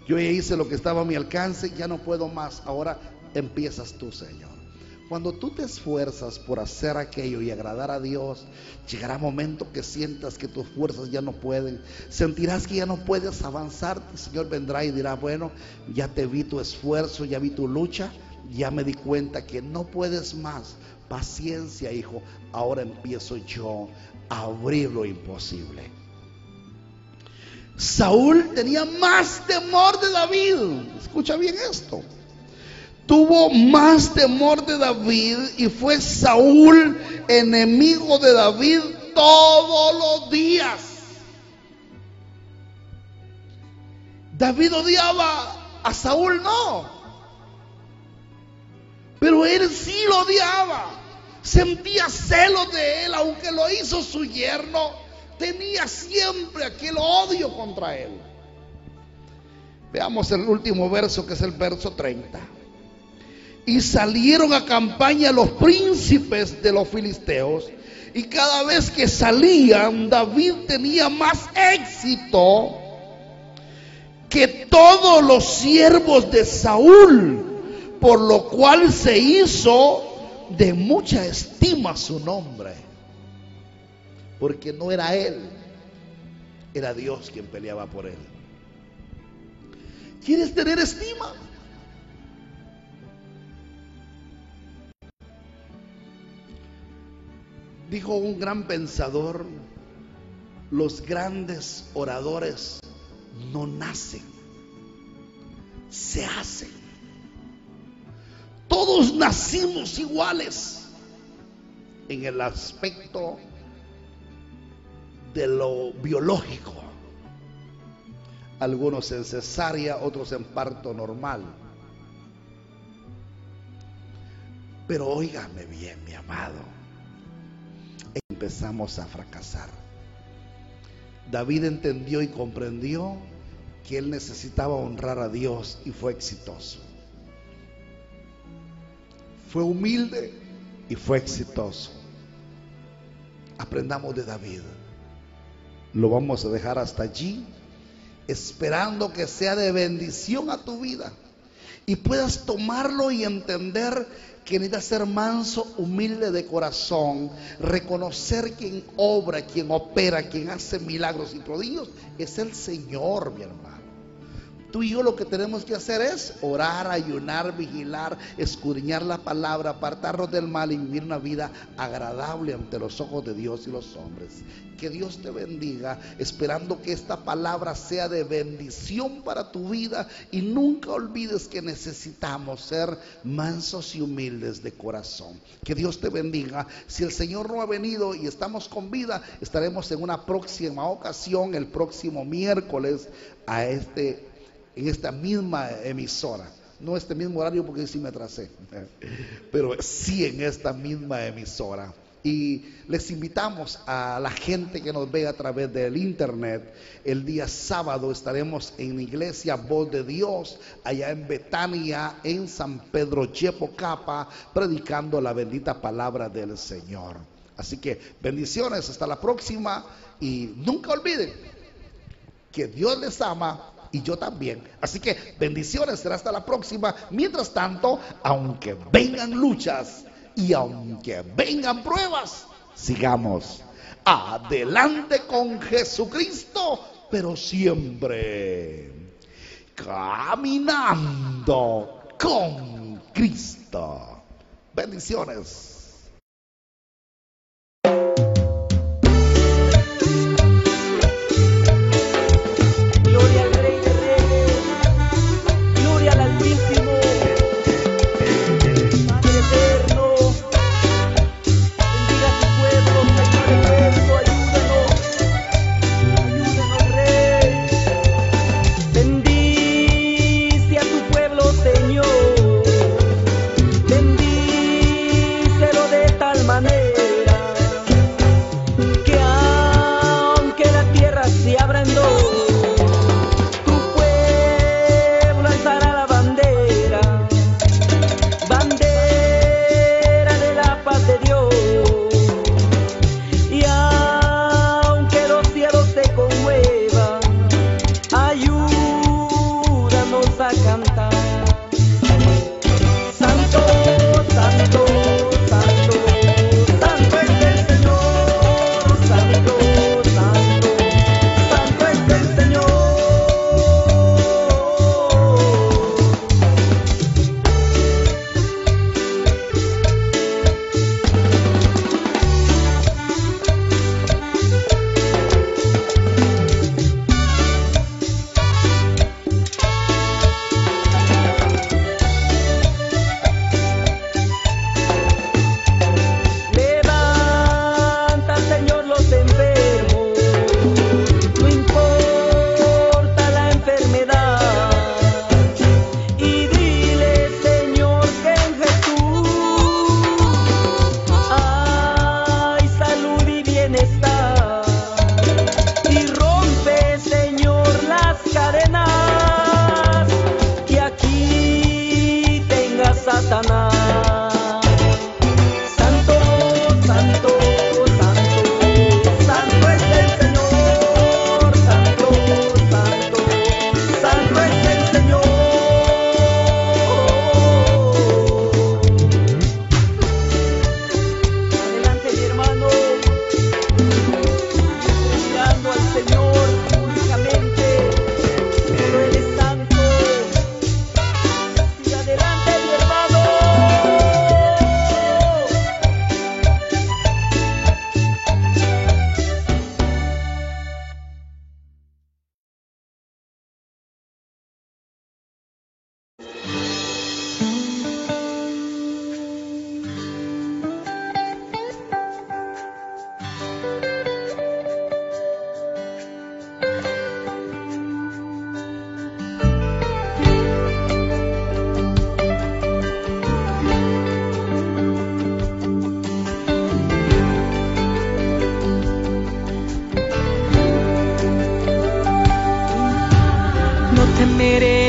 Yo ya hice lo que estaba a mi alcance, ya no puedo más. Ahora empiezas tú, Señor. Cuando tú te esfuerzas por hacer aquello y agradar a Dios, llegará momento que sientas que tus fuerzas ya no pueden. Sentirás que ya no puedes avanzar. El Señor vendrá y dirá, bueno, ya te vi tu esfuerzo, ya vi tu lucha, ya me di cuenta que no puedes más. Paciencia, hijo. Ahora empiezo yo a abrir lo imposible. Saúl tenía más temor de David. Escucha bien esto. Tuvo más temor de David y fue Saúl enemigo de David todos los días. David odiaba a Saúl, no. Pero él sí lo odiaba. Sentía celos de él, aunque lo hizo su yerno tenía siempre aquel odio contra él. Veamos el último verso que es el verso 30. Y salieron a campaña los príncipes de los filisteos. Y cada vez que salían, David tenía más éxito que todos los siervos de Saúl, por lo cual se hizo de mucha estima su nombre porque no era él, era Dios quien peleaba por él. ¿Quieres tener estima? Dijo un gran pensador, los grandes oradores no nacen, se hacen. Todos nacimos iguales en el aspecto de lo biológico. Algunos en cesárea, otros en parto normal. Pero óigame bien, mi amado. Empezamos a fracasar. David entendió y comprendió que él necesitaba honrar a Dios y fue exitoso. Fue humilde y fue exitoso. Aprendamos de David lo vamos a dejar hasta allí, esperando que sea de bendición a tu vida y puedas tomarlo y entender que necesitas ser manso, humilde de corazón, reconocer quien obra, quien opera, quien hace milagros y prodigios, es el Señor, mi hermano. Tú y yo lo que tenemos que hacer es orar, ayunar, vigilar, escudriñar la palabra, apartarnos del mal y vivir una vida agradable ante los ojos de Dios y los hombres. Que Dios te bendiga, esperando que esta palabra sea de bendición para tu vida y nunca olvides que necesitamos ser mansos y humildes de corazón. Que Dios te bendiga. Si el Señor no ha venido y estamos con vida, estaremos en una próxima ocasión, el próximo miércoles, a este en esta misma emisora. No este mismo horario porque sí me atrasé, pero sí en esta misma emisora. Y les invitamos a la gente que nos ve a través del internet. El día sábado estaremos en la iglesia Voz de Dios, allá en Betania, en San Pedro Chepocapa, predicando la bendita palabra del Señor. Así que bendiciones, hasta la próxima y nunca olviden que Dios les ama y yo también. Así que bendiciones, será hasta la próxima. Mientras tanto, aunque vengan luchas y aunque vengan pruebas, sigamos adelante con Jesucristo, pero siempre caminando con Cristo. Bendiciones.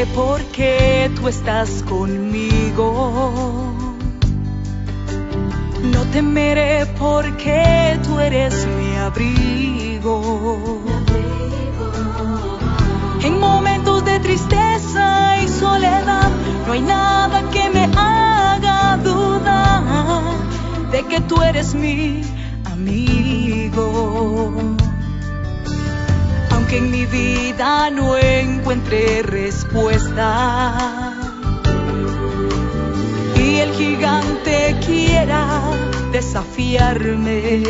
Temeré porque tú estás conmigo. No temeré porque tú eres mi abrigo. En momentos de tristeza y soledad no hay nada que me haga dudar de que tú eres mi amigo. En mi vida no encuentre respuesta y el gigante quiera desafiarme.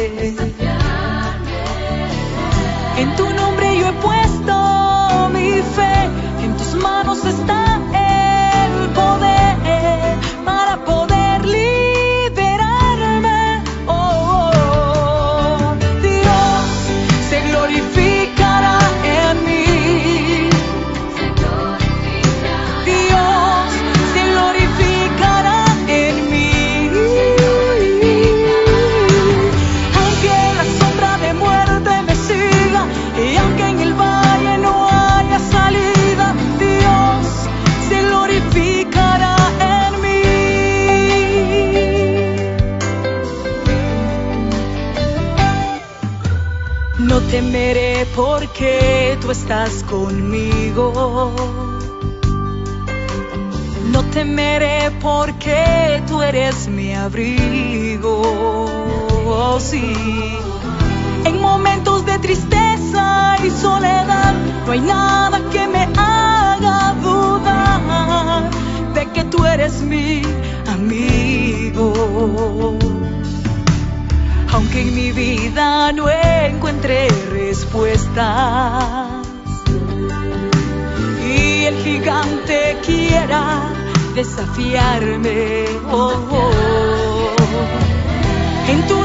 En tu nombre yo he puesto mi fe, en tus manos está el poder temeré porque tú estás conmigo. No temeré porque tú eres mi abrigo. Oh, sí. En momentos de tristeza y soledad no hay nada que me haga dudar de que tú eres mi amigo vida no encuentre respuestas y el gigante quiera desafiarme. Oh, oh. En tu